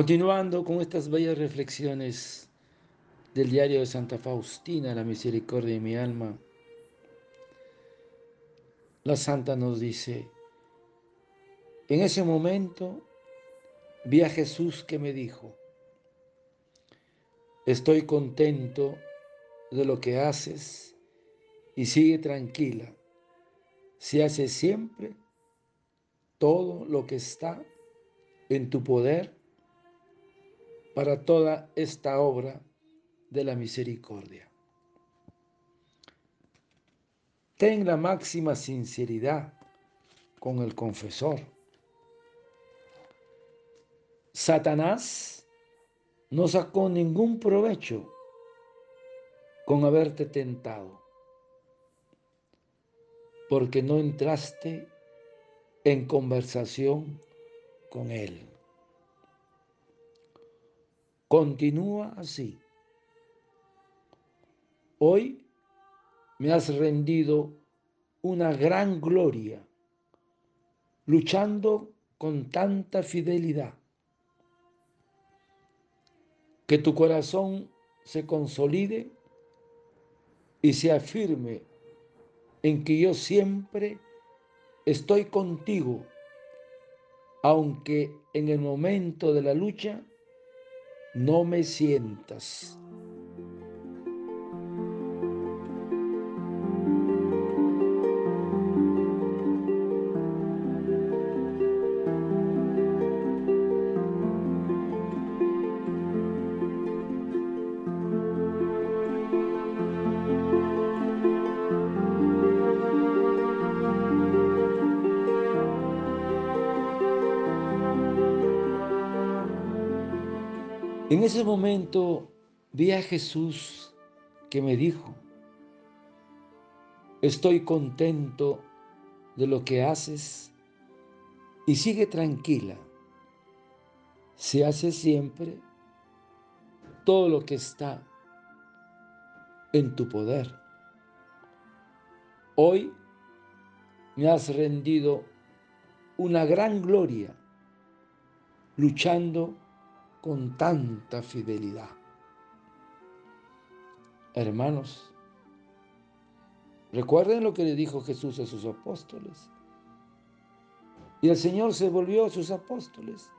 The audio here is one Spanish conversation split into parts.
Continuando con estas bellas reflexiones del diario de Santa Faustina, la misericordia de mi alma, la santa nos dice, en ese momento vi a Jesús que me dijo, estoy contento de lo que haces y sigue tranquila, si haces siempre todo lo que está en tu poder para toda esta obra de la misericordia. Ten la máxima sinceridad con el confesor. Satanás no sacó ningún provecho con haberte tentado, porque no entraste en conversación con él. Continúa así. Hoy me has rendido una gran gloria, luchando con tanta fidelidad, que tu corazón se consolide y se afirme en que yo siempre estoy contigo, aunque en el momento de la lucha no me sientas. En ese momento vi a Jesús que me dijo, estoy contento de lo que haces y sigue tranquila. Se hace siempre todo lo que está en tu poder. Hoy me has rendido una gran gloria luchando con tanta fidelidad. Hermanos, recuerden lo que le dijo Jesús a sus apóstoles. Y el Señor se volvió a sus apóstoles,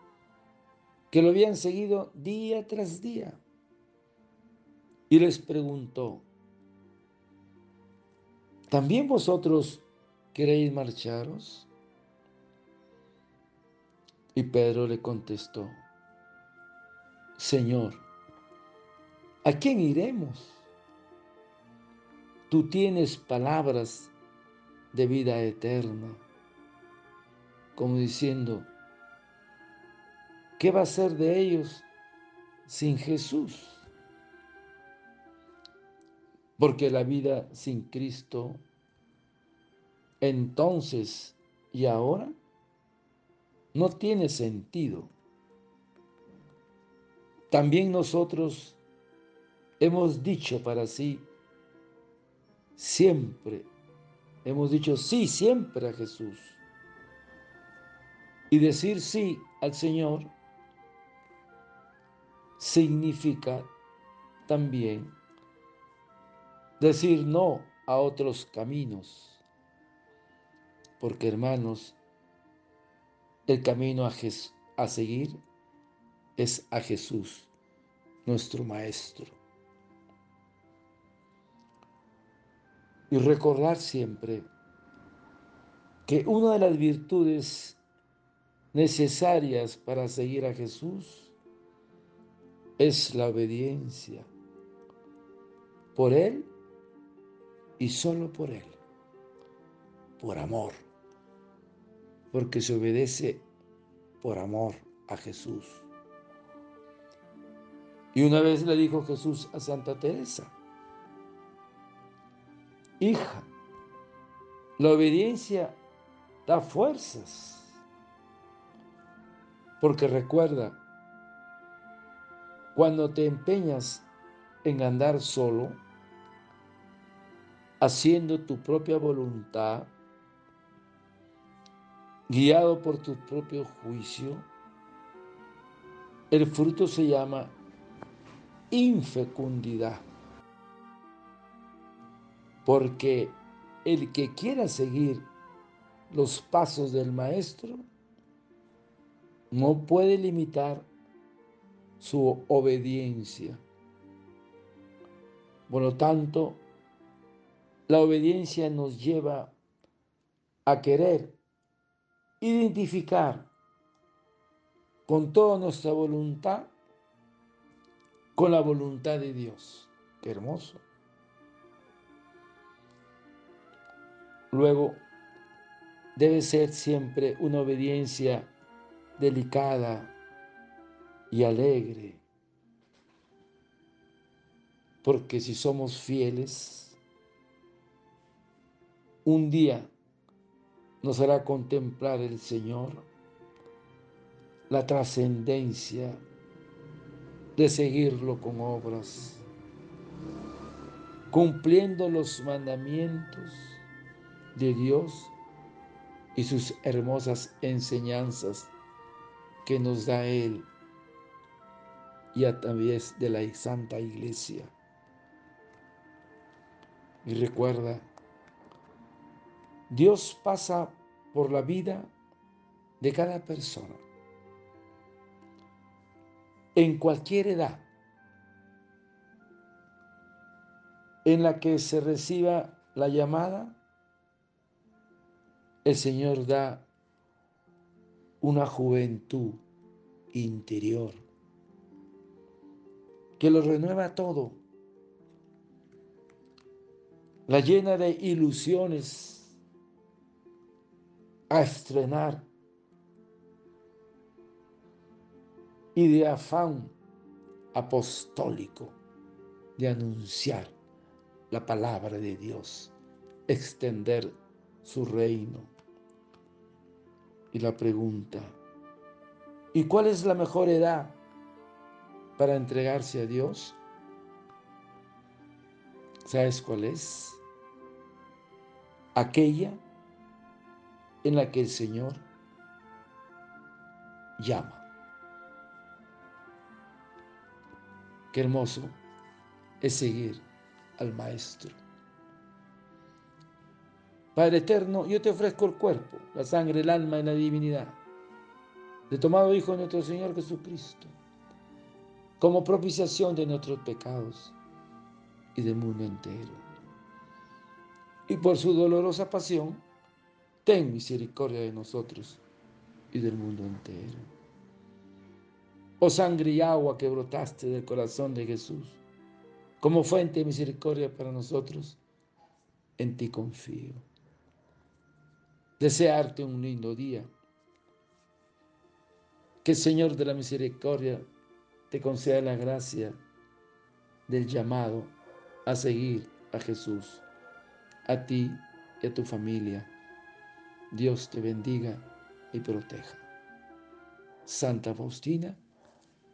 que lo habían seguido día tras día. Y les preguntó, ¿también vosotros queréis marcharos? Y Pedro le contestó, Señor, ¿a quién iremos? Tú tienes palabras de vida eterna, como diciendo, ¿qué va a ser de ellos sin Jesús? Porque la vida sin Cristo, entonces y ahora, no tiene sentido. También nosotros hemos dicho para sí, siempre, hemos dicho sí siempre a Jesús. Y decir sí al Señor significa también decir no a otros caminos. Porque hermanos, el camino a, a seguir es a Jesús, nuestro Maestro. Y recordar siempre que una de las virtudes necesarias para seguir a Jesús es la obediencia por Él y solo por Él, por amor, porque se obedece por amor a Jesús. Y una vez le dijo Jesús a Santa Teresa, hija, la obediencia da fuerzas, porque recuerda, cuando te empeñas en andar solo, haciendo tu propia voluntad, guiado por tu propio juicio, el fruto se llama infecundidad. Porque el que quiera seguir los pasos del maestro no puede limitar su obediencia. Por lo tanto, la obediencia nos lleva a querer identificar con toda nuestra voluntad con la voluntad de Dios. Qué hermoso. Luego, debe ser siempre una obediencia delicada y alegre, porque si somos fieles, un día nos hará contemplar el Señor la trascendencia de seguirlo con obras, cumpliendo los mandamientos de Dios y sus hermosas enseñanzas que nos da Él y a través de la Santa Iglesia. Y recuerda, Dios pasa por la vida de cada persona, en cualquier edad, en la que se reciba la llamada, el Señor da una juventud interior que lo renueva todo, la llena de ilusiones a estrenar y de afán apostólico de anunciar la palabra de Dios, extender su reino. Y la pregunta, ¿y cuál es la mejor edad para entregarse a Dios? ¿Sabes cuál es? Aquella en la que el Señor llama. Qué hermoso es seguir al Maestro. Padre eterno, yo te ofrezco el cuerpo, la sangre, el alma y la divinidad de tomado Hijo de nuestro Señor Jesucristo, como propiciación de nuestros pecados y del mundo entero. Y por su dolorosa pasión, ten misericordia de nosotros y del mundo entero. Oh sangre y agua que brotaste del corazón de Jesús, como fuente de misericordia para nosotros, en ti confío desearte un lindo día. Que el Señor de la Misericordia te conceda la gracia del llamado a seguir a Jesús, a ti y a tu familia. Dios te bendiga y proteja. Santa Faustina,